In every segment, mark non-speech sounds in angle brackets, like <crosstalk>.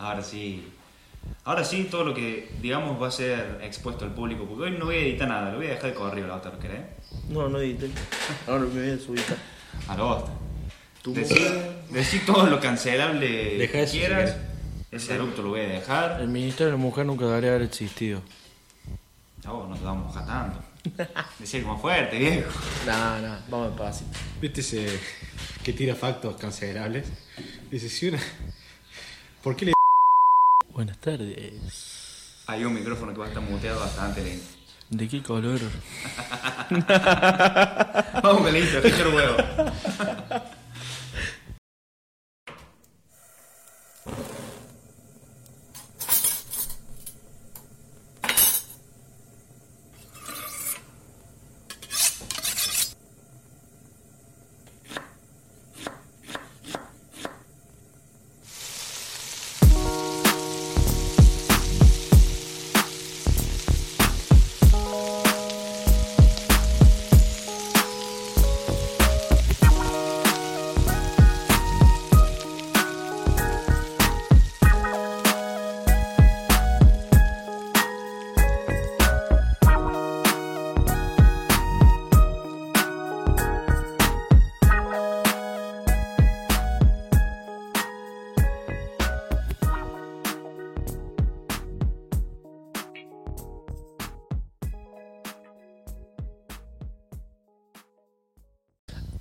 Ahora sí. Ahora sí, todo lo que digamos va a ser expuesto al público, porque hoy no voy a editar nada, lo voy a dejar de correr la otra, ¿querés? No, no edité. Ahora me voy a subir. A la bosta. Tu Decí, decí todo lo cancelable Deja que eso si quieras. querés. Ese eructo lo voy a dejar. El Ministerio de la Mujer nunca debería haber existido. A vos no te vamos a mojar tanto. <laughs> Decir como fuerte, viejo. No, no, vamos pasito. ¿Viste ese que tira factos cancelables? Dice, si una... ¿Por qué le... Buenas tardes. Hay un micrófono que va a estar muteado bastante lento. ¿De qué color? <laughs> Vamos con la intro, huevo. <laughs>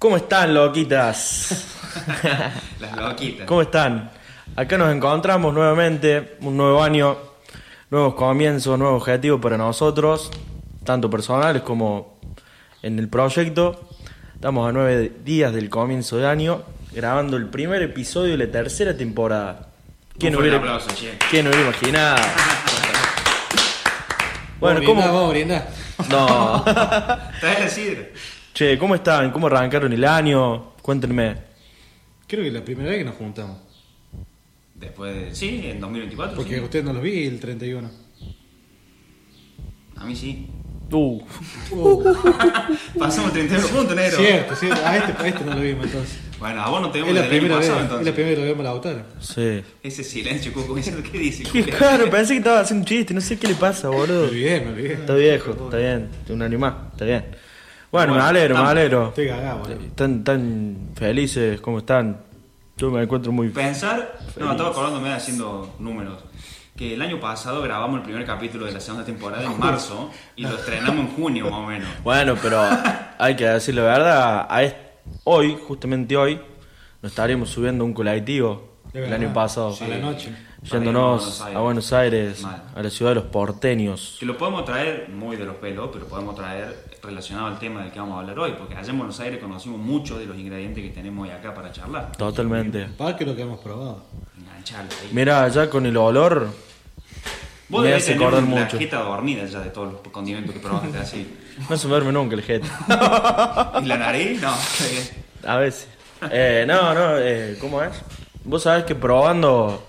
¿Cómo están, loquitas? <laughs> Las loquitas. ¿Cómo están? Acá nos encontramos nuevamente, un nuevo año, nuevos comienzos, nuevos objetivos para nosotros, tanto personales como en el proyecto. Estamos a nueve días del comienzo de año, grabando el primer episodio de la tercera temporada. ¿Quién hubiera, aplauso. ¿quién hubiera imaginado? Bueno, ¿cómo? Vamos <laughs> a brindar. No. Traes la sidra. Che, ¿cómo están? ¿Cómo arrancaron el año? Cuéntenme. Creo que es la primera vez que nos juntamos. Después de. Sí, en 2024. Porque sí. ustedes no los vi el 31. A mí sí. Uh, <laughs> Pasamos 31 puntos, negro. Cierto, cierto. A este, a este no lo vimos entonces. Bueno, a vos no te vemos Es la primera vez, pasado, es la entonces. primera vez que lo vemos a Lautaro. sí. Ese silencio, Cuco, diciendo, ¿qué dice? Qué caro, pensé que estaba haciendo un chiste, no sé qué le pasa, boludo. olvidé, me olvidé. Está viejo, está bien, un más, está bien. Bueno, me Bueno, alegro, me alegro. Estoy cagado, boludo. Están tan felices, ¿cómo están? Yo me encuentro muy... Pensar, no, estaba acordándome haciendo números. Que el año pasado grabamos el primer capítulo de la segunda temporada en marzo y lo estrenamos en junio más o menos. <laughs> Bueno, pero hay que decir la verdad, a hoy, justamente hoy, nos estaremos subiendo un colectivo el año pasado. A la noche. Yéndonos Para ir a a Buenos Aires, a la ciudad de los porteños. Que lo podemos traer muy de los pelos, pero podemos traer relacionado al tema del que vamos a hablar hoy, porque allá en Buenos Aires conocimos muchos de los ingredientes que tenemos hoy acá para charlar. Totalmente. Para que lo que hemos probado. Engancharlo ahí. Mira, ya con el olor, Vos me hace acordar la mucho. jeta dormida ya de todos los condimentos que probaste así. no se me duerme nunca el gente. <laughs> ¿Y la nariz? No. A veces. Eh, no, no, eh, ¿cómo es? Vos sabés que probando,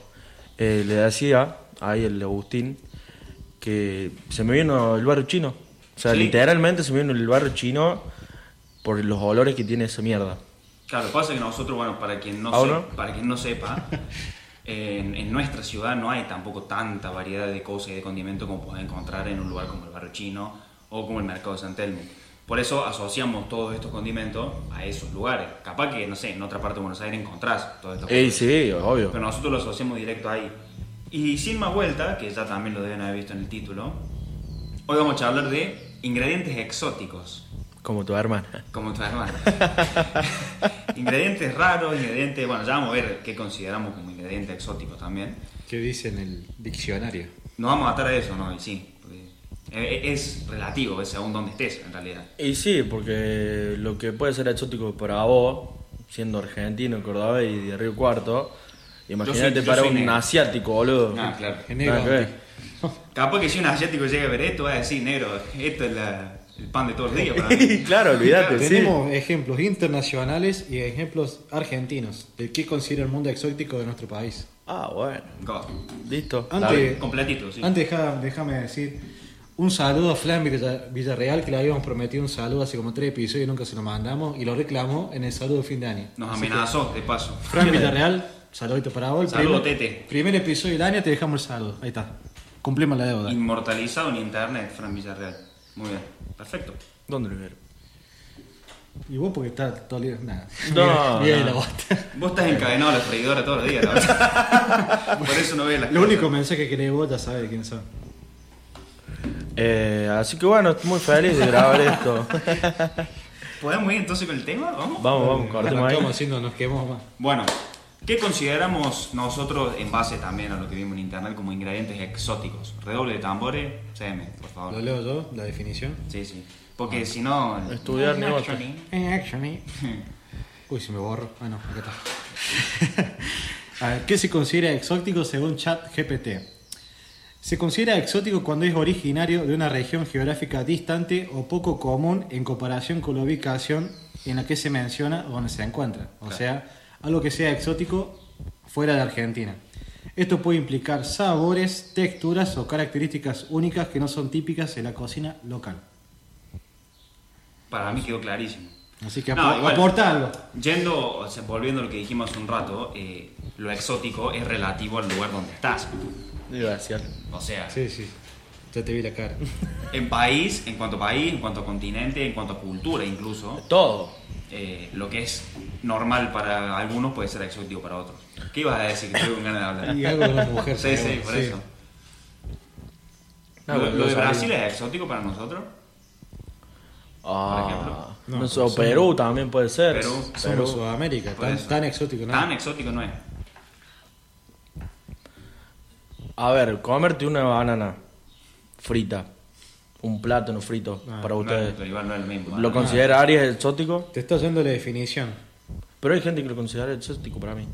eh, le decía ahí el Agustín que se me vino el barrio chino. O sea, Sí. literalmente se vino el barrio chino por los olores que tiene esa mierda. Claro, pasa que nosotros, bueno, para quien no, ¿Ah, se- no? para quien no sepa, en, en nuestra ciudad no hay tampoco tanta variedad de cosas y de condimentos como puedes encontrar en un lugar como el barrio chino o como el mercado de San Telmo. Por eso asociamos todos estos condimentos a esos lugares. Capaz que, no sé, en otra parte de Buenos Aires encontrás todo esto. Ey, sí, obvio. Pero nosotros lo asociamos directo ahí. Y sin más vuelta, que ya también lo deben haber visto en el título, hoy vamos a hablar de ingredientes exóticos. Como tu hermana. Como tu hermano. <laughs> ingredientes raros, ingredientes. Bueno, ya vamos a ver qué consideramos como ingredientes exóticos también. ¿Qué dice en el diccionario? Nos vamos a atar a eso, ¿no? Y sí. porque e- es relativo, es según donde estés, en realidad. Y sí, porque lo que puede ser exótico para vos, siendo argentino, cordobés y de Río Cuarto, imagínate para un negro. asiático, boludo. Ah, claro. Negro. Ver. <laughs> Capaz que si un asiático llega a ver esto, va a decir, negro, esto es la- el pan de todos los días para mí. <laughs> claro, olvídate, sí. Tenemos ejemplos internacionales y ejemplos argentinos de qué considera el mundo exótico de nuestro país. Ah, bueno. Go. Listo. Antes- completito, sí. Antes déjame decir un saludo a Flan Villa- Villarreal que le habíamos prometido un saludo hace como tres episodios y nunca se lo mandamos y lo reclamó en el saludo de fin de año. Nos Así que, amenazó, de paso. Fran <laughs> Villarreal, Saludito para vos. Saludo, primer, Tete. Primer episodio del año te dejamos el saludo. Ahí está. Cumplimos la deuda. Inmortalizado en internet, Fran Villarreal. Muy bien, perfecto. ¿Dónde lo vieron? Y vos porque estás todo el día. Nada. No, Bien, no. la bosta. Vos estás encadenado a la freidora todos los días, la <laughs> verdad. Por eso no ves las Lo cosas. único mensaje que lees vos ya sabes quién son. Eh, así que bueno, estoy muy feliz de grabar esto. ¿Podemos ir entonces con el tema? ¿Vamos? vamos, vamos, cortemos ahí. Estamos haciendo, nos quemamos más. Bueno, ¿qué consideramos nosotros, en base también a lo que vimos en internet, como ingredientes exóticos? Redoble de tambores, CM, por Lo favor. leo yo, la definición. Sí, sí. Porque si no... Estudiar no, negocio. actually. En action. <laughs> Uy, si me borro. Ah, no, acá está. <laughs> A ver, ¿qué se considera exótico según Chat GPT? Se considera exótico cuando es originario de una región geográfica distante o poco común en comparación con la ubicación en la que se menciona o donde se encuentra. O Claro. sea, algo que sea exótico fuera de Argentina. Esto puede implicar sabores, texturas o características únicas que no son típicas de la cocina local. Para mí quedó clarísimo. Así que No, apo- igual. aporta algo. Yendo, o sea, volviendo a lo que dijimos hace un rato, eh, lo exótico es relativo al lugar donde estás. Gracias. O sea, Sí, sí. Ya te vi la cara. <laughs> en país, en cuanto a país, en cuanto a continente, en cuanto a cultura incluso, Todo. eh, lo que es normal para algunos puede ser exótico para otros. ¿Qué ibas a decir? Que con ganas de hablar. Y algo de una mujer. Sí, sí, por sí. eso. No, ¿Lo, de. Brasil es exótico para nosotros? Ah, ejemplo. no, No, sé, o somos- Perú también puede ser. Perú. Somos Sudamérica, Por tan, tan exótico, ¿no? Tan exótico no es. A ver, comerte una banana frita, un plátano frito Ah, para ustedes. pero igual no es lo mismo. ¿Lo ¿no? considerarías exótico? Te está yendo la definición. Pero hay gente que lo considera exótico para mí.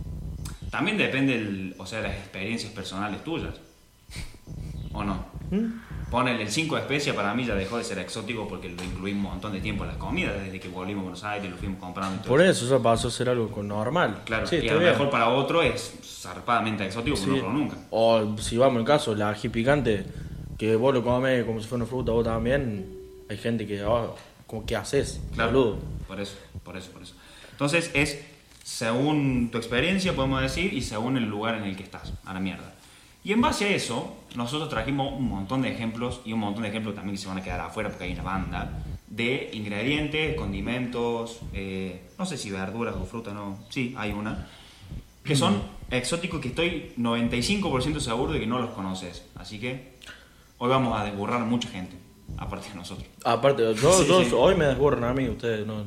También depende, el, o sea, de las experiencias personales tuyas. ¿O no? Ponele el 5 de especia para mí ya dejó de ser exótico porque lo incluí un montón de tiempo en las comidas, desde que volvimos a Buenos Aires, lo fuimos comprando y todo Por eso eso pasó a ser algo normal. Claro, sí, y a lo mejor para otro es zarpadamente exótico Sí. no lo nunca. O si vamos al caso, la ají picante, que vos lo comes como si fuera una fruta, vos también. Hay gente que, oh, ¿cómo, ¿qué haces? Claro, Boludo. por eso, por eso, por eso. Entonces es según tu experiencia, podemos decir, y según el lugar en el que estás, a la mierda. Y en base a eso, nosotros trajimos un montón de ejemplos, y un montón de ejemplos también que se van a quedar afuera porque hay una banda, de ingredientes, condimentos, eh, no sé si verduras o fruta, no, sí, hay una, que son exóticos que estoy 95% seguro de que no los conoces. Así que hoy vamos a desburrar a mucha gente, aparte de nosotros. Aparte, yo, Sí, yo- sí. hoy me desborran a mí, ustedes no,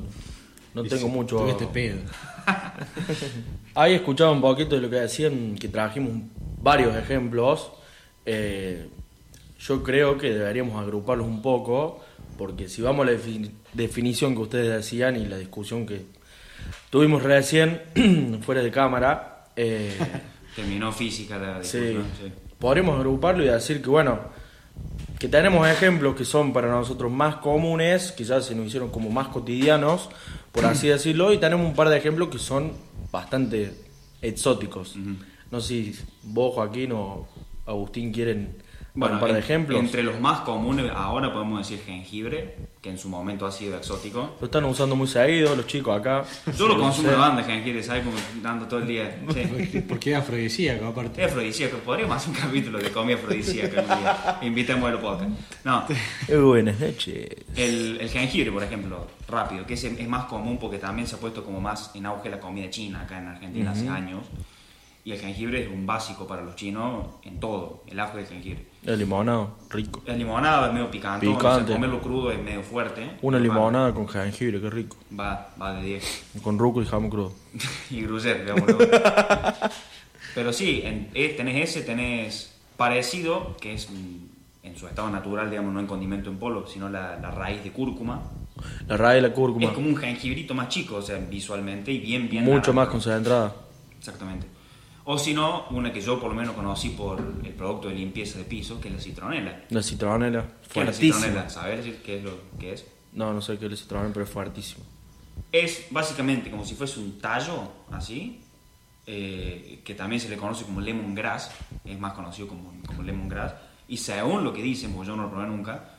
no tengo mucho. Tuviste pedo. <laughs> Ahí escuchaba un poquito de lo que decían, que trajimos varios ejemplos. Eh, yo creo que deberíamos agruparlos un poco, porque si vamos a la defi- definición que ustedes decían y la discusión que tuvimos recién <clears throat> fuera de cámara, eh, <laughs> Terminó física la sí, discusión, sí. podríamos agruparlo y decir que, bueno, que tenemos ejemplos que son para nosotros más comunes, quizás se nos hicieron como más cotidianos, por así <clears throat> decirlo, y tenemos un par de ejemplos que son bastante exóticos. No sé si vos, Joaquín o Agustín quieren Bueno, un par de en- ejemplos. Entre los más comunes ahora podemos decir jengibre, que en su momento ha sido exótico. Lo están usando muy seguido los chicos acá. Yo lo consumo de banda jengibre, ¿sabes? Como dando todo el día. Sí. <laughs> Porque- es afrodisíaco, aparte. Es afrodisíaco. Podríamos hacer un capítulo de comida afrodisíaca algún día. Invitemos a los podcast. No, <laughs> buenas noches. el, el jengibre, por ejemplo, rápido, que es, es más común porque también se ha puesto como más en auge la comida china acá en Argentina hace años. Y el jengibre es un básico para los chinos en todo, el ajo del jengibre. El limonado, rico. La limonada es medio picante, Picante. comerlo crudo es medio fuerte. Una Va- limonada con jengibre, qué rico. Va, va de 10. Con rúcula y jamón crudo. <laughs> y Gruyère, digámoslo. <laughs> Pero sí, en- eh, tenés ese, tenés parecido, que es mm, en su estado natural, digamos, no en condimento en polvo, sino la, la raíz de cúrcuma. La raíz de la cúrcuma. Es como un jengibrito más chico, o sea, visualmente y bien, bien. Mucho largo. más concentrada. Exactamente. O si no, una que yo por lo menos conocí por el producto de limpieza de piso, que es la citronela. La citronela, ¿Qué es la fuertísima. citronela? ¿Sabes qué es lo que es? No, no sé qué es la citronela, pero es fuertísimo. Es básicamente como si fuese un tallo, así, eh, que también se le conoce como lemongrass, es más conocido como, como lemongrass, y según lo que dicen, porque yo no lo probé nunca,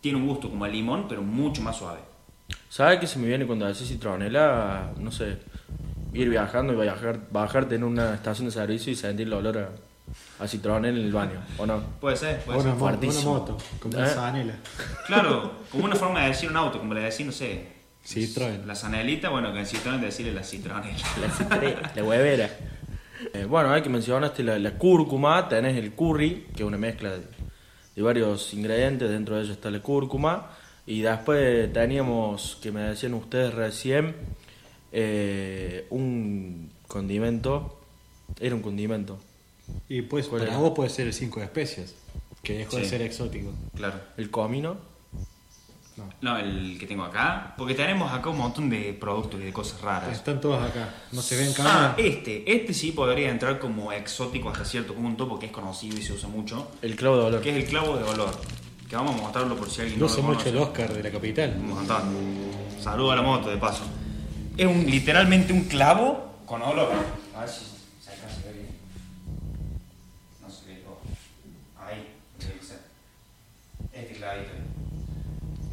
tiene un gusto como a limón, pero mucho más suave. ¿Sabes qué se me viene cuando decís citronela? No sé. Ir viajando y viajar, bajarte en una estación de servicio y sentir el olor a, a citronel en el baño, ¿o no? Puede ser, puede Una, ser. mo- una moto, como ¿Eh? una zanela. Claro, como una forma de decir un auto, como le decir, no sé. Citroën. La zanelita, bueno, que en Citroën decirle la citronela. La citre- la huevera. Eh, bueno, hay que mencionaste la, la cúrcuma, tenés el curry, que es una mezcla de, de varios ingredientes, dentro de ello está la cúrcuma, y después teníamos, que me decían ustedes recién, eh, un condimento, era un condimento, Y pues ¿Cuál para era? vos puede ser el cinco especies, que dejó de Sí. ser exótico. Claro. el comino, No. No, el que tengo acá. Porque tenemos acá un montón de productos y de cosas raras. Están todos acá. No se ven Ah, cámara. este. Este sí podría entrar como exótico hasta cierto punto porque es conocido y se usa mucho. el clavo de olor. Que es el clavo de olor. Que vamos a mostrarlo por si alguien no lo mucho conoce. el Oscar de la capital. Un montón. Saludo a la moto, de paso. Es un, literalmente un clavo con olor. A ver si se ve bien. No se ve. oh. Ahí, tiene que ser. Este clavito.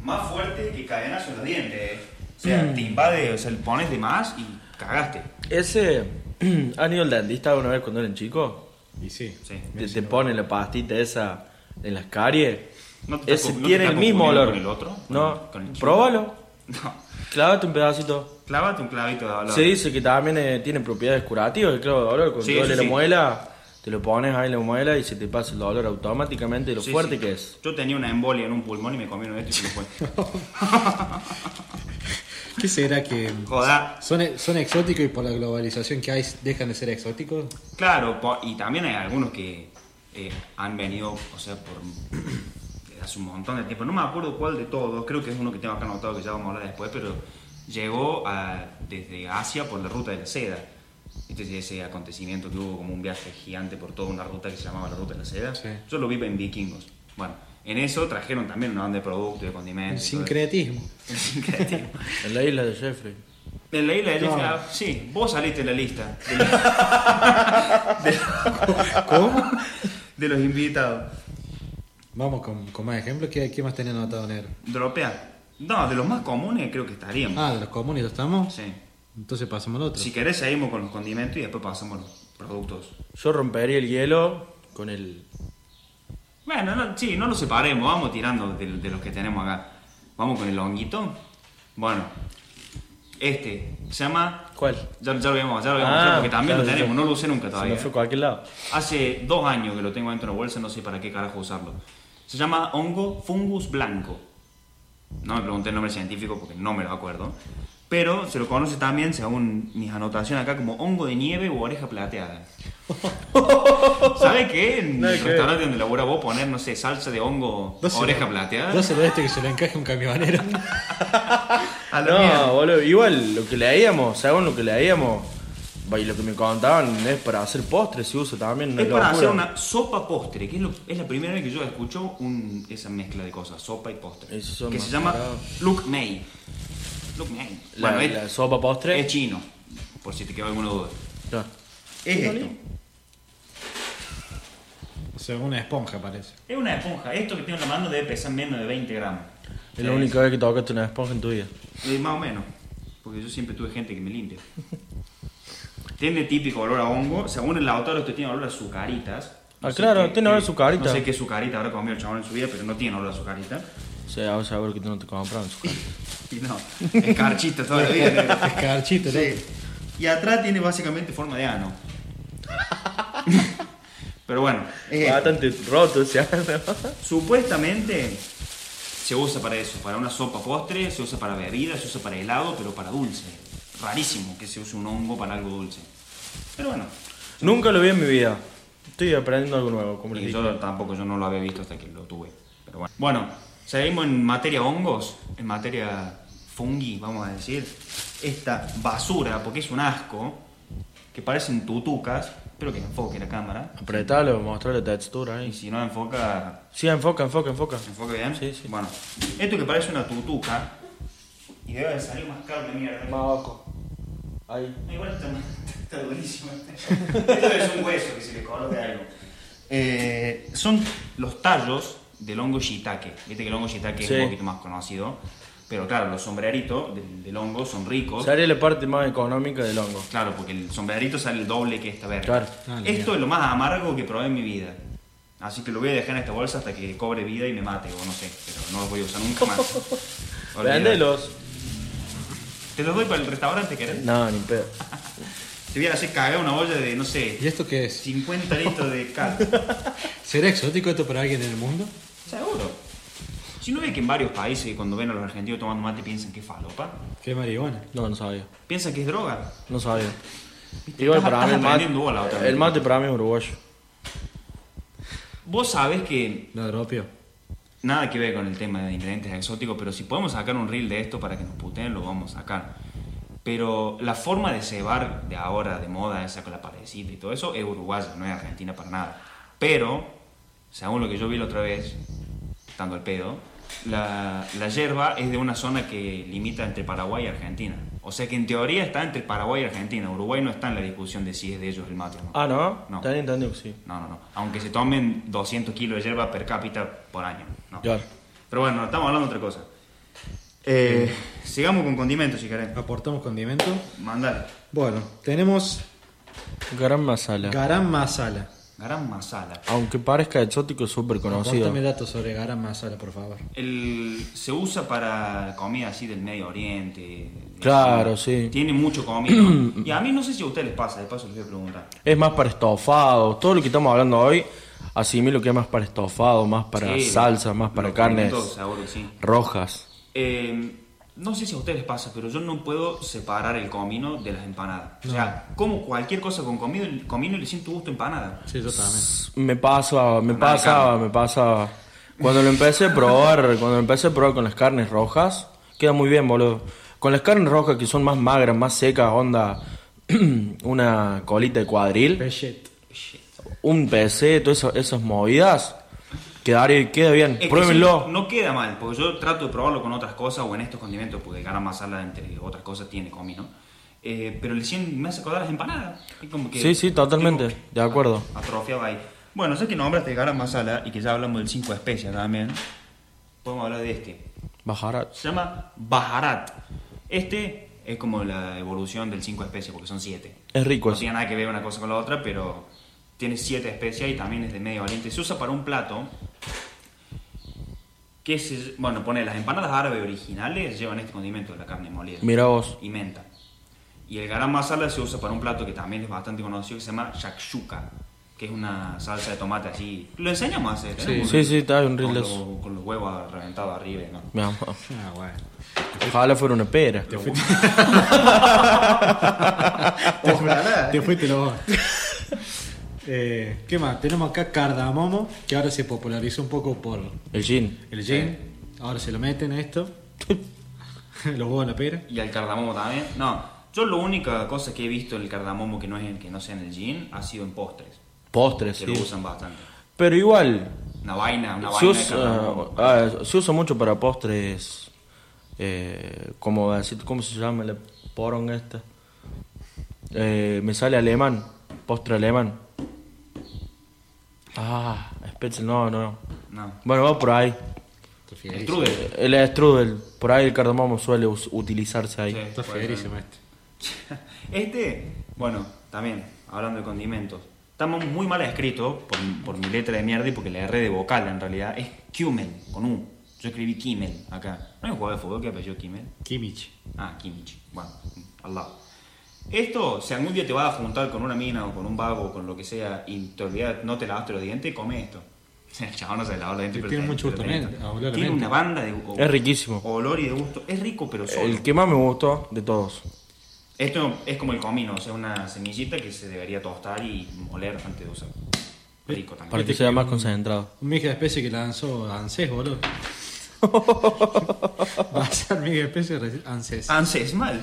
Más fuerte que cadenazo en los dientes. eh. O sea, te invade, o sea, le pones de más y cagaste. Ese, <clears throat> ¿han ido al dentista alguna vez cuando eran chicos? Y sí. Sí. Te, te pone la pastita esa en las caries. ¿No te Ese te tiene el mismo olor. con el otro? No, próbalo. No. Clávate un pedacito. Clávate un clavito de olor. Se dice que también eh, tiene propiedades curativas el clavo de olor. Cuando Sí, te duele la sí. muela, te lo pones ahí en la muela y se te pasa el dolor automáticamente de lo Sí, fuerte sí. que es. Yo tenía una embolia en un pulmón y me comí uno de estos y se me fue. ¿Qué será que Joda. son, son exóticos y por la globalización que hay dejan de ser exóticos? Claro, po- y también hay algunos que eh, han venido, o sea, por hace un montón de tiempo. No me acuerdo cuál de todos, creo que es uno que tengo acá anotado que ya vamos a hablar después, pero llegó a- desde Asia por la ruta de la seda. Este es ese acontecimiento que hubo como un viaje gigante por toda una ruta que se llamaba la ruta de la seda. Sí. Yo lo vi en Vikingos. Bueno, en eso trajeron también una banda de productos y de El condimentos. todo sincretismo. El sincretismo. <laughs> En la isla de Jeffrey. En la isla de No. Jeffrey, ah, sí, vos saliste en la lista <laughs> de los, <laughs> de- ¿Cómo? de los invitados. Vamos con, con más ejemplos. ¿Qué, ¿Qué más tenía anotado negro? Dropear. No, de los más comunes creo que estaríamos. Ah, de los comunes estamos. Sí. Entonces pasamos al otro. Si querés seguimos con los condimentos y después pasamos a los productos. Yo rompería el hielo con el. Bueno, no, sí, no lo separemos, vamos tirando de, de los que tenemos acá. Vamos con el honguito. Bueno, este se llama... ¿Cuál? Ya, ya lo vemos, ya lo vemos, Ah, porque también claro, lo tenemos, sí. no lo usé nunca Se todavía. me fue a cualquier lado. Hace dos años que lo tengo dentro de la bolsa, no sé para qué carajo usarlo. Se llama hongo fungus blanco. No me pregunté el nombre científico porque no me lo acuerdo. Pero se lo conoce también, según mis anotaciones acá, como hongo de nieve o oreja plateada. <laughs> ¿Sabe qué? En Nada el que restaurante donde labora vos poner, no sé, salsa de hongo oreja plateada. Dáselo a este que se le encaje un camionero. <laughs> No, boludo, igual lo que leíamos, según lo que leíamos, va, y lo que me contaban es para hacer postres, se usa también. una Es para locura. hacer una sopa postre, que es, lo- es la primera vez que yo escucho un- esa mezcla de cosas, sopa y postre. Son Que se llama. Luke May. Luke May. La, Bueno, es, la sopa postre. es chino, por si te quedó alguna duda. No. Es esto. O sea, una esponja parece. Es una esponja. Esto que tengo en la mano debe pesar menos de 20 gramos. Es la única vez que tocaste una esponja en tu vida. Eh, más o menos. Porque yo siempre tuve gente que me limpia. <laughs> tiene típico olor a hongo. Según el autor, esto tiene olor a sucaritas. Ah, sé claro, qué- tiene olor a sucarita. No sé qué sucarita habrá comido el chabón en su vida, pero no tiene olor a sucarita. O sea, ahora seguro que tú no te compraron su cara. Y no, escarchita toda la vida. ¿no? Sí. Y atrás tiene básicamente forma de ano. <laughs> Pero bueno, es esto. Bastante roto supuestamente se usa para eso, para una sopa postre, se usa para bebida, se usa para helado, pero para dulce. Rarísimo que se use un hongo para algo dulce. Pero bueno, Nunca lo vi en mi vida. Estoy aprendiendo algo nuevo, como les y dije. yo tampoco yo no lo había visto hasta que lo tuve. Pero bueno. Bueno, seguimos en materia hongos, en materia fungi, vamos a decir. Esta basura, porque es un asco, que parecen tutucas, espero que enfoque la cámara. Apretalo, mostrar la textura Y si no enfoca, Sí, enfoca, enfoca, enfoca. ¿enfoca bien? Sí, sí. Bueno, esto que parece una tutuca, y debe de salir más caro que mierda. Ahí. Igual está, está durísimo. Esto es un hueso que se le coloca algo. Eh, son los tallos del hongo shiitake. Viste que el hongo shiitake es Sí. un poquito más conocido. Pero claro, los sombreritos del, del hongo son ricos. Sería la parte más económica del hongo. Claro, porque el sombrerito sale el doble que esta verde. Claro. Ah, Esto es lo más amargo que probé en mi vida. Así que lo voy a dejar en esta bolsa hasta que cobre vida y me mate, o no sé, pero no los voy a usar nunca más. <laughs> Véndelos. ¿Te los doy para el restaurante, querés? No, ni pedo. <laughs> Te voy a hacer cagar una olla de, no sé, ¿Y esto qué es? 50 litros de <laughs> cal. ¿Será exótico esto para alguien en el mundo? Seguro. Si no ve que en varios países cuando ven a los argentinos tomando mate piensan que es falopa, ¿Qué marihuana? No, no sabía. piensan que es droga. No sabía. Igual para mí el mate, la otra el mate para mí es uruguayo. Vos sabés que No, propio. nada que ver con el tema de ingredientes exóticos, pero si podemos sacar un reel de esto para que nos puteen, lo vamos a sacar. Pero la forma de cebar de ahora, de moda, esa con la parecita y todo eso, es uruguaya, no es argentina para nada. Pero, según lo que yo vi la otra vez, estando al pedo, la, la yerba es de una zona que limita entre Paraguay y Argentina. O sea que en teoría está entre Paraguay y Argentina. Uruguay no está en la discusión de si es de ellos el mate o no. Ah, ¿no? No. Tenía entendido sí. No, no, no. Aunque se tomen 200 kilos de hierba per cápita por año. No. Claro. Pero bueno, estamos hablando de otra cosa. Eh, sigamos con condimentos si querés. Aportamos condimento. Mandale. Bueno, tenemos Garam masala. garam masala. Garam masala. Aunque parezca exótico, es súper conocido. Aportame datos sobre garam masala, por favor. El, se usa para comida así del Medio Oriente. de Claro, sí. Tiene mucho comida. <clears throat> y a mí no sé si a ustedes les pasa, de paso les voy a preguntar. Es más para estofado. Todo lo que estamos hablando hoy, asimilo que es más para estofado, más para Sí, salsa, más para los carnes condimentos, seguro que sí. rojas. Eh, no sé si a ustedes les pasa, pero yo no puedo separar el comino de las empanadas. O sea, como cualquier cosa con comino, el comino le siento gusto a empanada. Sí, yo también. Me pasaba, me de pasaba, me pasaba. Cuando lo empecé a probar, <laughs> cuando lo empecé a probar con las carnes rojas, queda muy bien, boludo. Con las carnes rojas que son más magras, más secas, onda <clears throat> una colita de cuadril, Pechet. un PC, todas esas, esas movidas, quedaría, queda bien. Es Pruébenlo. no queda mal, porque yo trato de probarlo con otras cosas o en estos condimentos, porque garam masala, entre otras cosas, tiene comino. Eh, pero le siento, me hace acordar las empanadas. Como que Sí, sí, totalmente, de acuerdo. Atrofiado ahí. Bueno, sé que nombraste garam masala y que ya hablamos del 5 especias también. Podemos hablar de este. Bajarat. Se llama Baharat. Este es como la evolución del 5 especies, porque son 7. Es rico No tiene nada que ver una cosa con la otra, pero tiene 7 especias y también es de Medio Oriente. Se usa para un plato que se, bueno, pone las empanadas árabes originales llevan este condimento de la carne molida Mira vos. y menta. Y el garam masala se usa para un plato que también es bastante conocido que se llama shakshuka, que es una salsa de tomate así. Lo enseñamos a hacer, ¿eh? Sí, sí, está un con, con los huevos reventados arriba, ¿no? Mi amor. Ah, bueno. Ojalá fuera una pera. Te fuiste, <laughs> Ojalá. te fuiste lo eh, ¿Qué más? Tenemos acá cardamomo, que ahora se popularizó un poco por El gin. el gin. Ahora se lo meten a esto. <laughs> Los huevos en la pera. Y al cardamomo también. No, yo la única cosa que he visto en el cardamomo que no es que no sea en el gin ha sido en postres, Postres, que sí. lo usan bastante. Pero igual, Una vaina, una se vaina de usa, cardamomo. ah, se usa mucho para postres. Eh, como decir, ¿Cómo se llama la poronga esta? Eh, me sale alemán. Postre alemán. Ah, Spätzle, no, no. No. Bueno, va por ahí. El strudel. El strudel, por ahí el cardamomo suele us- utilizarse ahí. Sí. Está puede fierísimo ser. este. <laughs> Este, bueno, también, hablando de condimentos. Está mu- muy mal escrito por, por mi letra de mierda y porque le erré de vocal en realidad. Es Kimmel, con U. Yo escribí Kimmel acá. ¿No hay un jugador de fútbol que apellido Kimmel? Kimmich. Ah, Kimmich. Bueno, al lado. Esto, si algún día te vas a juntar con una mina o con un vago o con lo que sea y te olvidas, no te lavaste los dientes, come esto. <laughs> El chabón no se lava los dientes, Tiene pero te- mucho gusto Tiene una banda de o- Es riquísimo. olor y de gusto. Es rico, pero solo. El que más me gustó de todos. Esto es como el comino, o sea, una semillita que se debería tostar y moler antes de usar. Rico Para también. que sea más concentrado. Un mix de especie que lanzó ANSES, boludo. <laughs> Va a ser mix de especie ANSES. Anses, mal.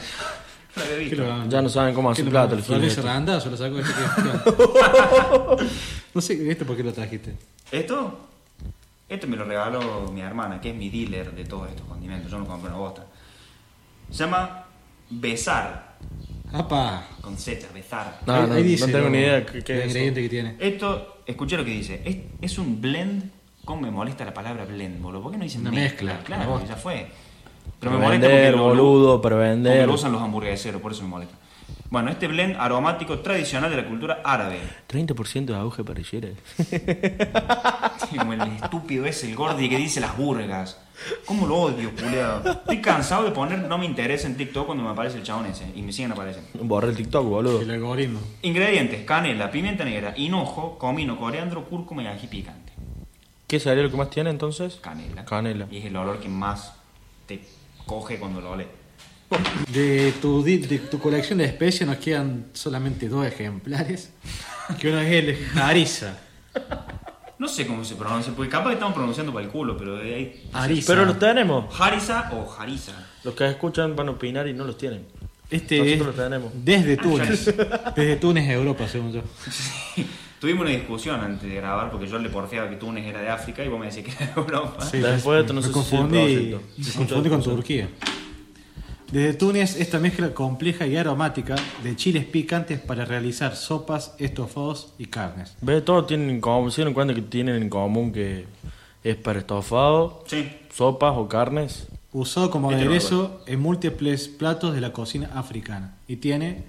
Lo había ¿Qué visto. lo- Ya no saben cómo ¿Qué hacer lo- plato. el Florencia giles este. Randazo lo sacó de este. <laughs> No sé, ¿viste por qué lo trajiste? Esto, esto me lo regaló mi hermana, que es mi dealer de todos estos condimentos. Yo no compro una bosta. Se llama Besar, ¡Apa! con Z, Besar. No, Ahí- no, ahí no dice tengo lo- ni idea qué, qué es ingrediente que tiene. Esto, escuché lo que dice. Es, es un blend. ¿Cómo me molesta la palabra blend, boludo? ¿Por qué no dicen Una mezcla? mezcla, Claro, ya fue. Pero me Para molesta vender, porque lo- boludo, para porque vender. lo usan los hamburgueseros, por eso me molesta. Bueno, este blend aromático tradicional de la cultura árabe. 30% de auge parrillera. <laughs> Sí, como el estúpido ese, el gordi que dice las burgas. ¿Cómo lo odio, culiado? Estoy cansado de poner no me interesa en TikTok cuando me aparece el chabón ese. Y me siguen apareciendo. Borré el TikTok, boludo. El algoritmo. Ingredientes: canela, pimienta negra, hinojo, comino, coriandro, cúrcuma y ají picante. ¿Qué sería lo que más tiene entonces? Canela. Canela. Y es el olor que más te coge cuando lo olés. De tu, de tu colección de especies nos quedan solamente dos ejemplares. Que uno es el Arisa. No sé cómo se pronuncia, porque capaz que estamos pronunciando para el culo, pero de ahí. Arisa. Pero los tenemos. Harisa o Harisa. Los que escuchan van a opinar y no los tienen. Este Nosotros es lo tenemos. desde Túnez. Desde Túnez, Europa, según yo. <laughs> Tuvimos una discusión antes de grabar porque yo le porfiaba que Túnez era de África y vos me decías que era de Europa. Sí, Después me- no me confundí, me confundí con Turquía. Desde Túnez, esta mezcla compleja y aromática de chiles picantes para realizar sopas, estofados y carnes. ¿Ves? Todos tienen en común. Se cuenta que tienen en común que es para estofado, Sí. sopas o carnes. Usado como Este aderezo en múltiples platos de la cocina africana. Y tiene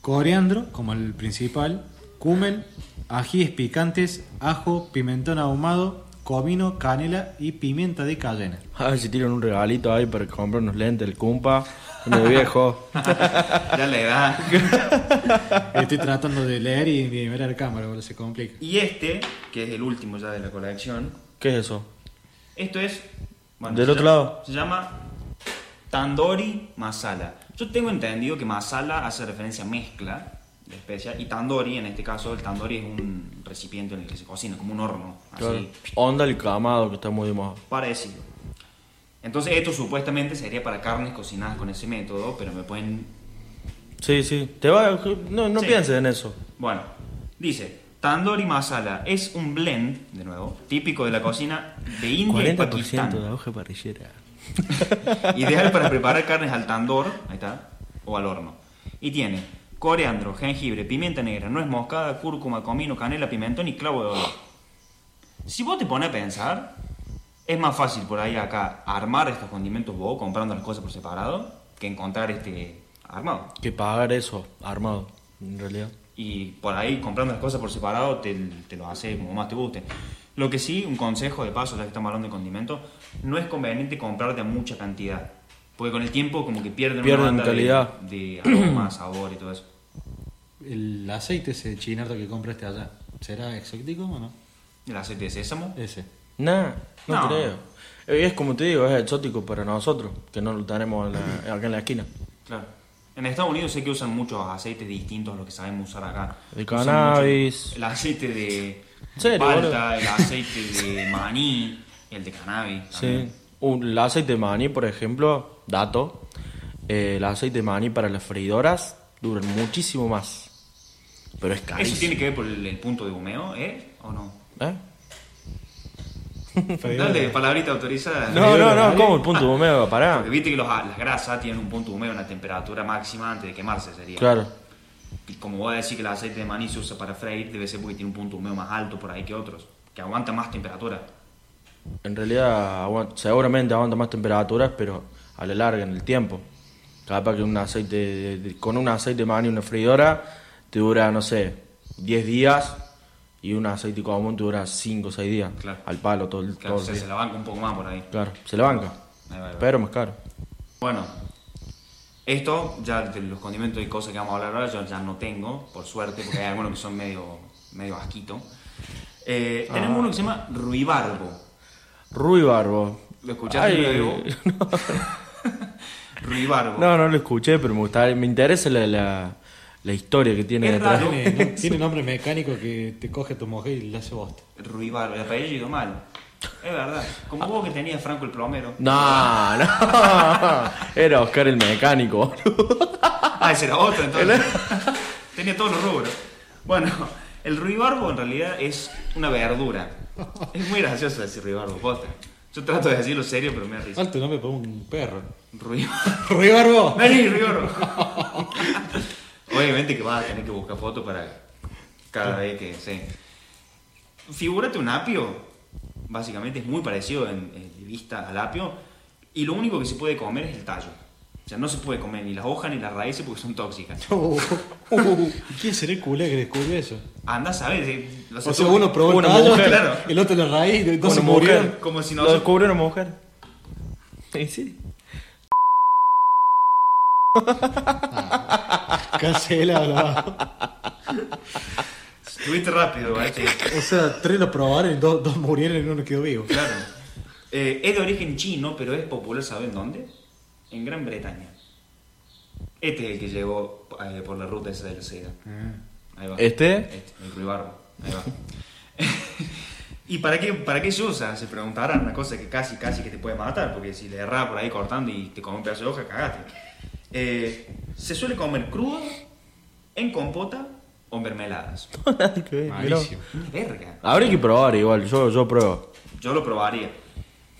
coriandro como el principal, cumen, ajíes picantes, ajo, pimentón ahumado, comino, canela y pimienta de cayena. A ver si tiran un regalito ahí para comprar unos lentes, el cumpa, uno de viejo. <laughs> Ya la <laughs> edad. Estoy tratando de leer y de ver a la cámara, boludo, se complica. Y este, que es el último ya de la colección, ¿Qué es eso? esto es. ¿Del se otro llama- lado? Se llama Tandoori Masala. Yo tengo entendido que masala hace referencia a mezcla de especias y tandoori, en este caso, el tandoori es un recipiente en el que se cocina, como un horno. Así. Onda el camado que está muy de moda. parecido. Entonces, esto supuestamente sería para carnes cocinadas con ese método, pero me pueden Sí, sí. Te va, no no Sí. pienses en eso. Bueno, dice, Tandoori Masala es un blend, de nuevo, típico de la cocina de India y 40% de Pakistán. auge parrillera. <laughs> Ideal para preparar carnes al tandor, ahí está, o al horno. Y tiene coriandro, jengibre, pimienta negra, nuez moscada, cúrcuma, comino, canela, pimentón y clavo de olor. Si vos te pones a pensar, es más fácil por ahí acá armar estos condimentos vos comprando las cosas por separado que encontrar este armado. Que pagar eso armado, en realidad. y por ahí comprando las cosas por separado te, te lo hace como más te guste. Lo que sí, un consejo de paso, ya que estamos hablando de condimentos, no es conveniente comprar de mucha cantidad. Porque con el tiempo como que pierden, una Pierden de- calidad. De, aroma, sabor y todo eso. El aceite ese chinardo que compraste allá, ¿será exótico o no? El aceite de sésamo. Ese. Nah, no, No. creo. Eh, Es como te digo, es exótico para nosotros, que no lo tenemos en la- acá en la esquina. Claro. En Estados Unidos sé que usan muchos aceites distintos a los que sabemos usar acá. De cannabis. mucho El aceite de, ¿En de serio, palta, el aceite de maní, el de cannabis. Sí. también. Un, el aceite de maní, por ejemplo, dato, eh, el aceite de maní para las freidoras duran muchísimo más. Pero es ¿Eso carísimo. tiene que ver por el, el punto de humeo, eh? ¿O no? ¿Eh? <laughs> Dale, palabrita autorizada. No, no, no, ¿cómo el punto de humeo? Pará. Porque viste que los- las grasas tienen un punto húmedo, una temperatura máxima antes de quemarse sería. Claro. Y como voy a decir que el aceite de maní se usa para freír, debe ser porque tiene un punto húmedo más alto por ahí que otros, que aguanta más temperatura. En realidad, aguanta- seguramente aguanta más temperaturas, pero a la larga, en el tiempo. Capaz que un aceite de- de- con un aceite de maní y una freidora te dura, no sé, 10 días y un aceite común te dura 5 o 6 días. Claro. Al palo todo el, Claro, todo el se, la banca un poco más por ahí. Claro, se le banca. Ahí va, ahí va. Pero más caro. Bueno, esto, ya de los condimentos y cosas que vamos a hablar ahora, yo ya no tengo, por suerte, porque hay algunos que son medio, medio asquito. Eh, tenemos Ah. uno que se llama ruibarbo. Rui Barbo. ¿Lo escuchaste? Ay? <laughs> <laughs> Ruibarbo. No, no lo escuché, pero me gustaría, me interesa la, la, la historia que tiene Es detrás. Tiene, no- tiene nombre mecánico que te coge tu mujer y le hace bosta. Ruibarbo, el apellido mal. Es verdad. Como vos que tenías Franco el plomero. No, no. Era Oscar el mecánico. boludo. Ah, ese era otro entonces. Tenía todos los rubros. Bueno, el ruibarbo en realidad es una verdura. Es muy gracioso decir ruibarbo, posta. Yo trato de decirlo serio, pero me da risa. Alto nombre para un perro. Ruibarbo. <laughs> ¡Rui Barbo! Vení, ruibarbo. Obviamente que vas a tener que buscar fotos para cada vez que sí. Figúrate un apio, básicamente es muy parecido en, en vista al apio. Y lo único que se puede comer es el tallo. O sea, no se puede comer ni las hojas ni las raíces porque son tóxicas. Uh, <laughs> uh, ¿Quién será el culé que descubrió eso? Anda, ¿sabes? Eh, lo O sea, tú. uno probó Una tallo, mujer, claro. el otro la raíz, entonces murió. Como si no Lo descubrió una mujer. Sí, sí. Cancelado. la- Estuviste rápido. O sea, tres lo probaron y dos, dos murieron y uno quedó vivo. Claro. Eh, es de origen chino, pero es popular, ¿saben dónde? En Gran Bretaña. Este es el que llegó eh, por la ruta esa de la seda. Ahí va. ¿Este? Este, el ruibarbo. Ahí va. <laughs> ¿Y para qué, para qué se usa? Se preguntarán, una cosa que casi, casi que te puede matar, porque si le erras por ahí cortando y te comes un pedazo de hoja, cagaste. Eh, se suele comer crudo, en compota o en mermeladas. <laughs> Malísimo. Verga. Habría que probar igual, yo, yo pruebo. Yo lo probaría.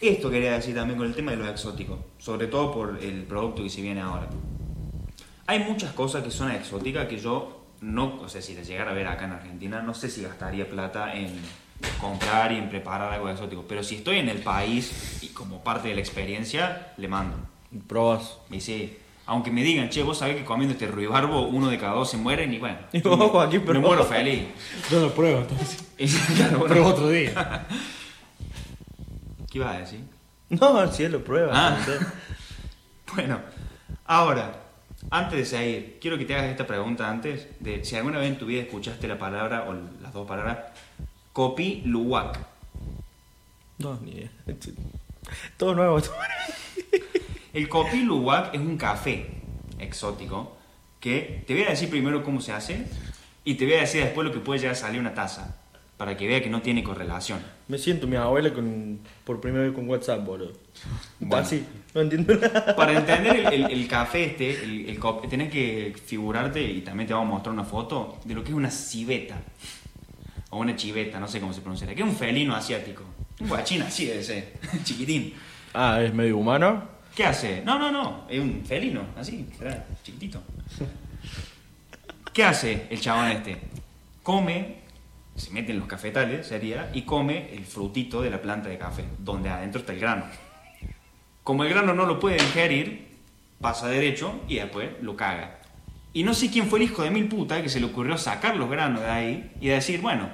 Esto quería decir también con el tema de los exóticos, sobre todo por el producto que se viene ahora. Hay muchas cosas que son exóticas que yo no, o sea, si las llegara a ver acá en Argentina, no sé si gastaría plata en comprar y en preparar algo exótico. Pero si estoy en el país y como parte de la experiencia, le mando. Probás. Y sí, aunque me digan, che, vos sabés que comiendo este ruibarbo uno de cada dos se mueren y bueno, <laughs> Y vos, Joaquín, me pero- muero feliz. Yo lo pruebo entonces. <laughs> Claro, <laughs> bueno, Pruebo otro día. ¿Qué ibas a decir? No, si él lo prueba. Ah. Bueno, ahora, antes de seguir, quiero que te hagas esta pregunta antes de si alguna vez en tu vida escuchaste la palabra o las dos palabras copi luwak. No, ni idea. Todo nuevo. todo El copi luwak es un café exótico que te voy a decir primero cómo se hace y te voy a decir después lo que puede llegar a salir una taza para que vea que no tiene correlación. Me siento mi abuela con, por primera vez con WhatsApp, boludo. Bueno. Así, no entiendo <laughs> nada. Para entender el, el- el café este, el, el cop- tenés que figurarte, y también te vamos a mostrar una foto, de lo que es una civeta. O una chiveta, no sé cómo se pronunciará. Que es un felino asiático. Un guachín así debe ser, <laughs> chiquitín. Ah, es medio humano. ¿Qué hace? No, no, no, es un felino, así, chiquitito. ¿Qué hace el chabón este? Come, se mete en los cafetales, sería, y come el frutito de la planta de café, donde adentro está el grano. Como el grano no lo puede ingerir, pasa derecho y después lo caga. Y no sé quién fue el hijo de mil puta que se le ocurrió sacar los granos de ahí y decir, bueno,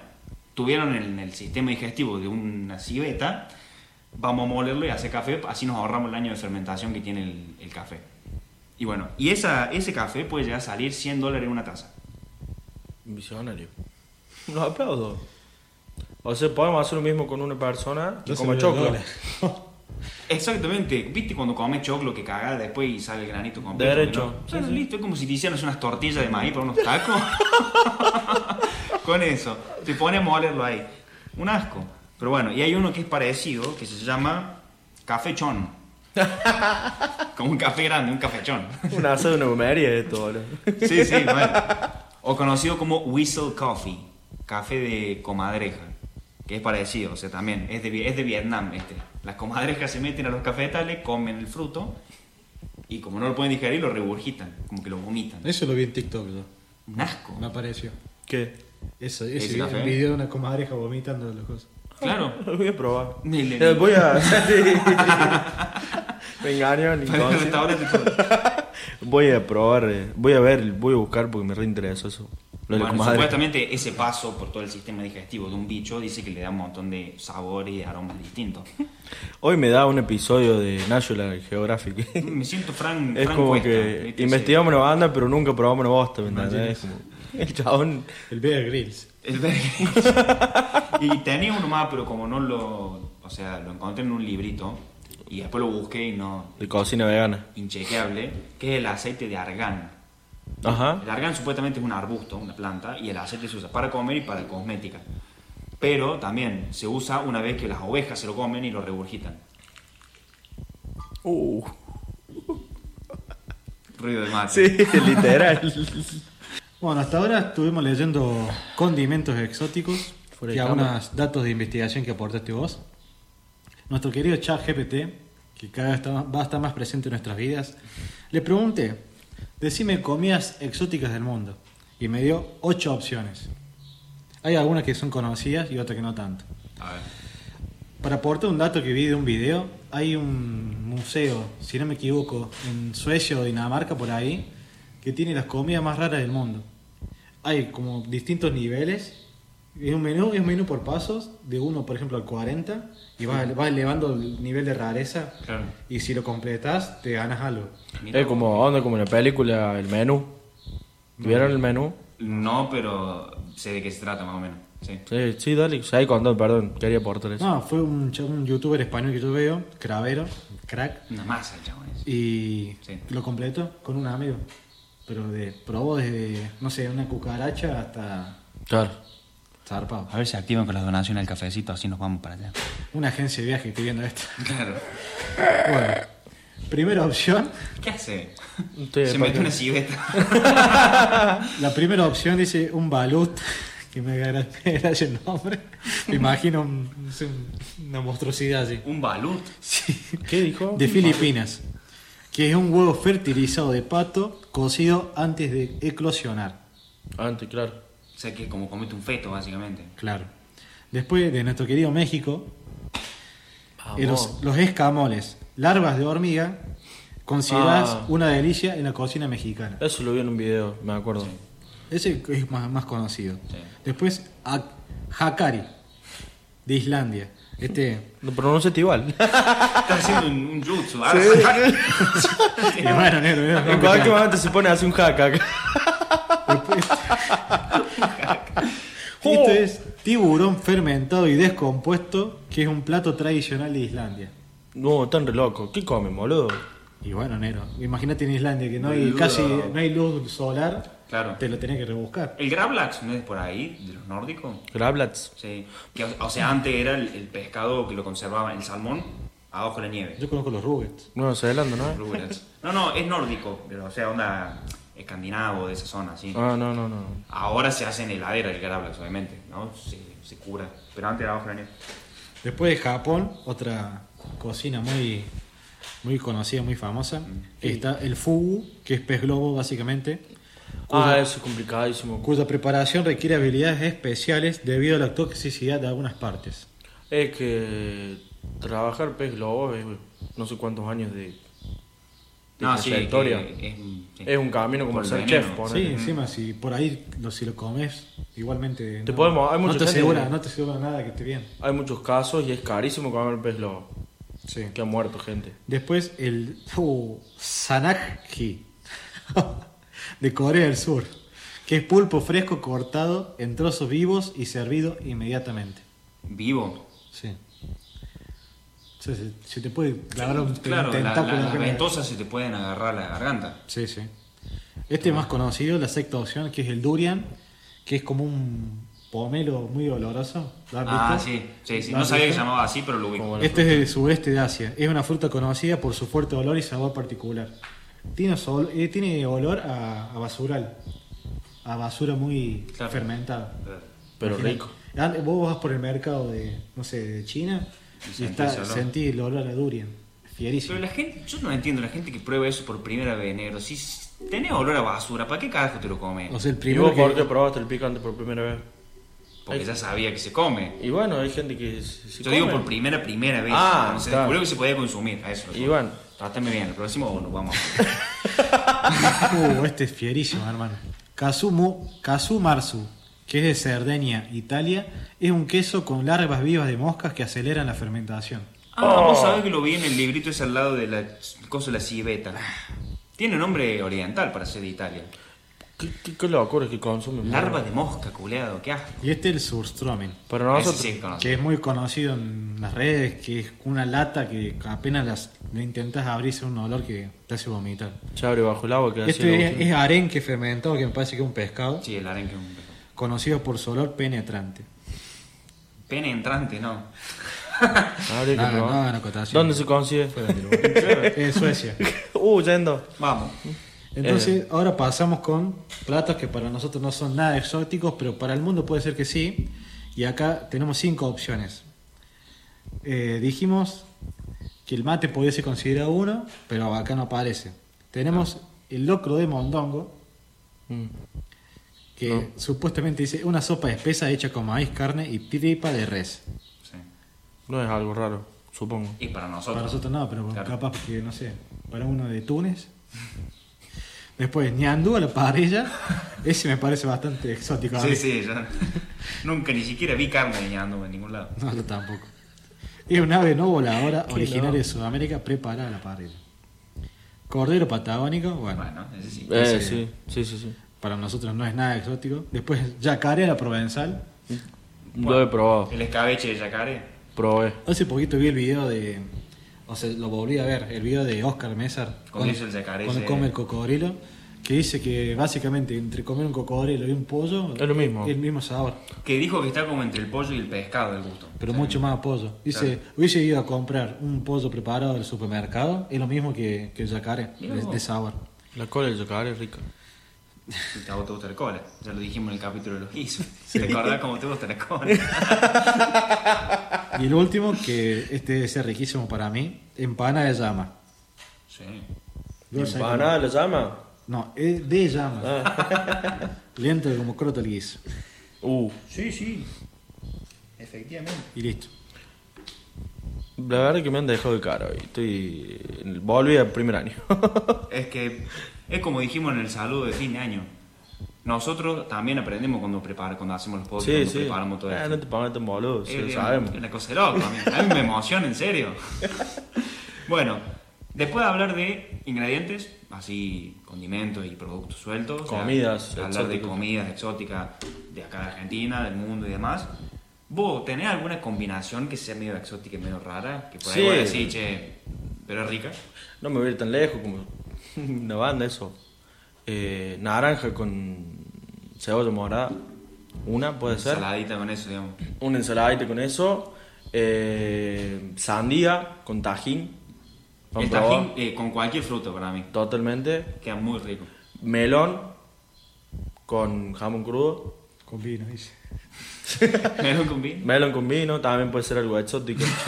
tuvieron en el sistema digestivo de una civeta, vamos a molerlo y hacer café, así nos ahorramos el año de fermentación que tiene el, el café. Y bueno, y esa, ese café puede llegar a salir 100 dólares en una taza. Visionario. Lo <laughs> aplaudo. O sea, podemos hacer lo mismo con una persona que No come me choclo. <laughs> Exactamente, ¿viste cuando comes choclo que caga después y sale el granito completo? Derecho. ¿no? Listo, es como si te hicieras unas tortillas de maíz para unos tacos. <laughs> Con eso, te pones a molerlo ahí. Un asco. Pero bueno, y hay uno que es parecido, que se llama cafechón. <laughs> Como un café grande, un cafechón. Una hace de una humería esto, boludo. Sí, sí, bueno. O conocido como Whistle Coffee, café de comadreja, que es parecido, o sea, también es de, es de Vietnam este. Las comadrejas se meten a los cafetales, comen el fruto y como no lo pueden digerir, lo regurgitan, como que lo vomitan. Eso lo vi en TikTok yo. Un asco. Me apareció. ¿Qué? Eso, ¿Ese ese café? video de una comadreja vomitando las cosas. Claro. <laughs> Lo voy a probar. Ni le- Eh, Voy a. <laughs> <laughs> Me todo. Voy a probar, eh, voy a ver, voy a buscar porque me reinteresa eso. Bueno, supuestamente ese paso por todo el sistema digestivo de un bicho dice que le da un montón de sabores y aromas distintos. Hoy me da un episodio de National Geographic. Me siento Fran, es como Cuesta, que investigamos una banda, pero nunca probamos una bosta, El chabón. El Bear Grylls. El <laughs> y tenía uno más, pero como no lo. O sea, lo encontré en un librito y después lo busqué y no. de cocina vegana. Inchequeable, que es el aceite de argán. Ajá. El argán supuestamente es un arbusto, una planta, y el aceite se usa para comer y para cosmética. Pero también se usa una vez que las ovejas se lo comen y lo regurgitan. Uh. Ruido de mate. Sí, <laughs> literal. Bueno, hasta ahora estuvimos leyendo condimentos exóticos y algunos datos de investigación que aportaste vos. Nuestro querido chat GPT, que cada vez va a estar más presente en nuestras vidas, le pregunté, decime comidas exóticas del mundo. Y me dio ocho opciones. Hay algunas que son conocidas y otras que no tanto. A ver. Para aportar un dato que vi de un video, hay un museo, si no me equivoco, en Suecia o Dinamarca por ahí, que tiene las comidas más raras del mundo. Hay como distintos niveles. Es un menú, es un menú por pasos, de 1 por ejemplo al 40, y vas, vas elevando el nivel de rareza. Claro. Y si lo completas, te ganas algo. Mira Es como, onda como en la película, el menú. ¿Vieron el menú? No, pero sé de qué se trata más o menos. Sí. Sí, sí, dale. Sí, contó, perdón, quería aportar eso. No, fue un, un youtuber español que yo veo, Cravero, crack, Una masa, chabón. ese. y Sí. lo completo con un amigo. Pero de probó desde, no sé, una cucaracha hasta Claro. zarpado. A ver si activan con las donaciones del cafecito, así nos vamos para allá. Una agencia de viaje que estoy viendo esto. <laughs> Claro. Bueno, primera opción. ¿Qué hace? Estoy Se mete parte- una civeta. <laughs> La primera opción dice un balut, <laughs> que me agra- me gracia el nombre. Me imagino un- un- una monstruosidad así. Un balut. Sí. ¿Qué dijo? De Filipinas. Que es un huevo fertilizado de pato cocido antes de eclosionar. Antes, claro. O sea que como comete un feto, básicamente. Claro. Después de nuestro querido México, eh, los, los escamoles, larvas de hormiga, consideradas Ah. una delicia en la cocina mexicana. Eso lo vi en un video, me acuerdo. Ese es más, más conocido. Sí. Después, a- Hakari, de Islandia. Este, Lo pronunciaste igual. <laughs> Estás haciendo un, un jutsu. Ah, <laughs> y bueno, negro, negro, en cualquier momento se pone así un hack acá. <laughs> Esto es tiburón fermentado y descompuesto, que es un plato tradicional de Islandia. No, tan re loco. ¿Qué comen, boludo? Y bueno, negro, imagínate en Islandia que no hay casi no hay luz solar, Claro. te lo tenés que rebuscar. El Gravlax no es por ahí, de los nórdicos. Grablats. Sí. Que, o sea, antes era el, el pescado que lo conservaba, el salmón, abajo de la nieve. Yo conozco los ruggets. Nueva Zelanda, ¿no? Rugrats. No, no, es nórdico, pero o sea, onda escandinavo de esa zona, sí. Ah, no, no, no. Ahora se hace en heladera el Gravlax, obviamente, ¿no? Se, se cura. Pero antes era abajo de la nieve. Después de Japón, otra cocina muy muy conocida, muy famosa, está el fugu, que es pez globo básicamente, Ah, eso es complicadísimo. cuya preparación requiere habilidades especiales debido a la toxicidad de algunas partes. Es que trabajar pez globo es no sé cuántos años de, de No, sí, trayectoria. que es, sí. Es un camino como ser el chef. Sí, encima si por ahí lo, si lo comes, igualmente Te no, podemos- hay no te gente asegura, no te asegura nada que esté bien. Hay muchos casos y es carísimo comer pez globo. Sí. Que ha muerto gente. Después el uh, sanakji <laughs> de Corea del Sur, que es pulpo fresco cortado en trozos vivos y servido inmediatamente. Vivo. Sí. O sea, se, se te puede clavar un, Claro, tentáculo la- la las ventosas se te pueden agarrar la garganta. Sí, sí. Este es más conocido, la sexta opción, que es el durian, que es como un pomelo muy oloroso. ¿Lo has Ah, sí, sí, sí. ¿Lo No sabía que se llamaba así, pero lo ubico. Este es del sudeste de Asia. Es una fruta conocida por su fuerte olor y sabor particular. Tiene, sol- eh, tiene olor a, a basural. A basura muy Claro. fermentada. Pero Imagínate. rico. Vos vas por el mercado de, no sé, de China Y y, sentís está, el olor. sentí el olor a durian. Fierísimo. Pero la gente, yo no entiendo la gente que prueba eso por primera vez, negro. Si tenés olor a basura, ¿para qué carajo te lo comes? O sea, el ¿Y primero vos por qué probaste el picante por primera vez? Porque ya sabía que se come. Y bueno, hay gente que se, Yo digo por primera, primera vez. Ah, cuando se claro. descubrió que se podía consumir. A eso. Y bueno. Trátame bien, el próximo nos vamos. <laughs> Uh, este es fierísimo, hermano. Kazumu, Kazumarsu, que es de Cerdeña, Italia, es un queso con larvas vivas de moscas que aceleran la fermentación. Ah, vos sabés que lo vi en el librito ese al lado de la cosa de la civeta. Tiene nombre oriental para ser de Italia. ¿Qué, qué, qué locura que consumen? Larva de mosca, culeado, qué asco. Y este es el Surstromen, Para Ese nosotros. sí conozco. que es muy conocido en las redes, que es una lata que apenas las, le intentas abrir, es un olor que te hace vomitar. Se abre bajo el agua que Este es, es arenque fermentado, que me parece que es un pescado, Sí, el arenque es un pescado. conocido por su olor penetrante. Pene entrante, no. <laughs> Que. ¿Dónde se consigue? <laughs> En Suecia. <laughs> uh, yendo. Vamos. Entonces, ahora pasamos con platos que para nosotros no son nada exóticos, pero para el mundo puede ser que sí. Y acá tenemos cinco opciones. Eh, dijimos que el mate podía ser considerado uno, pero acá no aparece. Tenemos el locro de mondongo, Mm. que supuestamente dice una sopa espesa hecha con maíz, carne y tripa de res. Sí. No es algo raro, supongo. Y para nosotros. Para nosotros no, pero Claro. capaz que, no sé, para uno de Túnez. <laughs> Después, ñandú a la parrilla. <laughs> Ese me parece bastante exótico. a Sí, mí. sí, yo <laughs> nunca ni siquiera vi carne de ñando en ningún lado. No, yo tampoco. Es un ave no voladora originaria no. de Sudamérica preparada a la parrilla. Cordero patagónico, bueno, Bueno, ese sí. Eh, Ese- sí, sí, sí, sí. para nosotros no es nada exótico. Después, yacaré a la provenzal. Lo he probado. El escabeche de yacaré. Probé. Hace poquito vi el video de. O sea, lo volví a ver, el video de Oscar Mésar. Cuando Cuando ese- come el cocodrilo. Que dice que básicamente entre comer un cocodrilo y un pollo. Es lo mismo. El mismo sabor. Que dijo que está como entre el pollo y el pescado el gusto. Pero O sea, mucho más pollo. Dice, Claro. hubiese ido a comprar un pollo preparado del supermercado. Es lo mismo que, que el yacaré, de, de sabor. La cola del yacaré es rica. Si <laughs> a vos te gusta la cola. Ya lo dijimos en el capítulo de los guisos. <laughs> ¿Te acordás cómo te gusta la cola? <laughs> Y el último, que este debe ser riquísimo para mí, empanada de llama. Sí. ¿Empanada la llama? No, es de llama. Ah. Lento como croto el guiso. Uh, Sí, sí. Efectivamente. Y listo. La verdad que me han dejado de cara hoy. Estoy... Volví al primer año. <laughs> Es que es como dijimos en el saludo de fin de año. Nosotros también aprendemos cuando prepara, cuando hacemos los podcasts, sí, cuando sí. preparamos todo Ah, esto. no te pongas tan boludo, sí, Es lo sabemos. es una cosa de loco, a mí. A mí me emociona, en serio. <laughs> Bueno, después de hablar de ingredientes, así condimentos y productos sueltos, o sea, Comidas hablar de comidas exóticas de acá de Argentina, del mundo y demás. ¿Vos tenés alguna combinación que sea medio exótica y medio rara? Que por ahí Sí. voy a decir, che, pero es rica. No me voy a ir tan lejos como <laughs> una banda, eso. Eh, naranja con cebolla morada. Una puede ser. Saladita con eso, digamos. Una ensaladita con eso. Eh, sandía con tajín. ¿Han El tajín eh, con cualquier fruto para mí. Totalmente. Queda muy rico. Melón con jamón crudo. Con vino, dice. <laughs> Melón con vino. Melón con vino, también puede ser algo exótico. <laughs>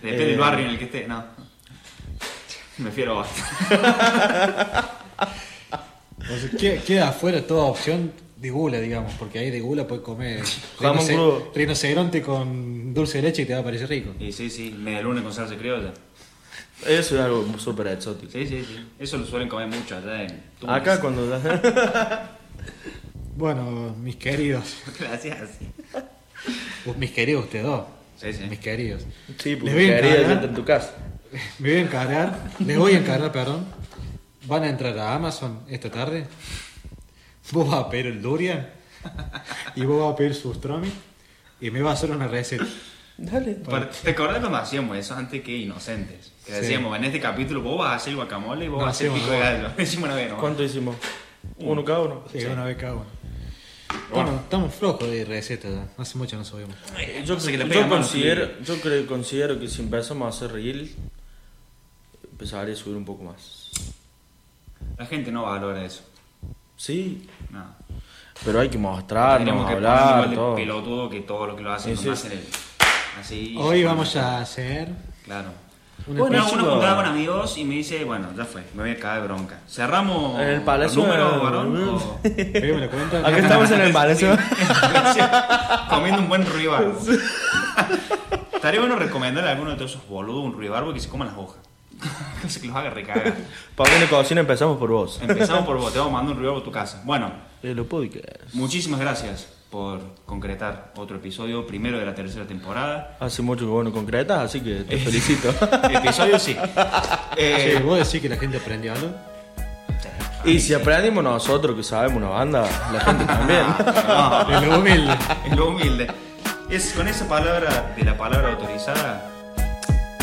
Depende Eh, del barrio en el que esté. No. Me fiero a <laughs> O sea, que- queda afuera toda opción de gula, digamos, porque ahí de gula puedes comer rinoceronte con dulce de leche y te va a parecer rico. Y sí, sí, media luna con salsa criolla. Eso es algo súper exótico. Sí, sí, sí. Eso lo suelen comer mucho allá en Túnez. Acá cuando... Bueno, mis queridos, <laughs> Gracias. pues, mis queridos ustedes dos, Sí, sí. mis queridos, sí, quería encargar- irte en tu casa. me voy a encargar, les voy a encargar, perdón, van a entrar a Amazon esta tarde, vos vas a pedir el durian y vos vas a pedir sustromi y me vas a hacer una receta. Dale. ¿Te acordás cuando hacíamos eso antes que inocentes? Que Sí. decíamos, en este capítulo vos vas a hacer guacamole y vos No, vas a hacer pico de gallo. <laughs> Decimos una vez, ¿no? ¿Cuánto hicimos? Uno cada uno. Sí, una vez cada uno. Bueno, estamos flojos de recetas ya, hace mucho no subimos. Yo, No sé qué le yo pega más, considero, yo creo, considero que si empezamos a hacer reel, empezaría a subir un poco más. La gente no valora eso. Sí, No. pero hay que mostrarnos, Tenemos que hablar, igual de todo. pelotudo que todo lo que lo hacen. Sí, sí. hacen el- así. Hoy vamos a hacer Claro. Una Bueno, una juntada con amigos y me dice, bueno, ya fue, me voy a caer de bronca. ¿Cerramos En el Palacio los números, de- varón? o-. <laughs> Acá estamos en el palacio. <laughs> Comiendo un buen ruibarbo. Estaría bueno recomendarle a alguno de todos esos boludos un ruibarbo que se coman las hojas. Cosa <laughs> que los haga recagar. Para una cocina empezamos por vos. Empezamos por vos, te vamos a mandar un ruibarbo a tu casa. Bueno, Eh, podcast. muchísimas gracias por concretar otro episodio, primero de la tercera temporada. Hace mucho que vos no concretas, así que te felicito. <laughs> Episodio sí. <laughs> Eh, Sí, vos decís que la gente aprendió algo. y si aprendimos nosotros que sabemos una banda, la gente <laughs> también. no, Es lo humilde. es lo humilde. Es con esa palabra de la palabra autorizada,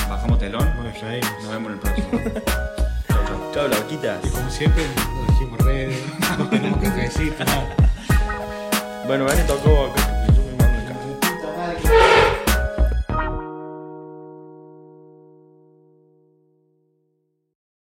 bajamos telón. Nos. Nos vemos en el próximo. Chau, chau. Chao, loquitas. Y como siempre, nos dijimos redes, no tenemos cafecito. Bueno, ven y toco acá.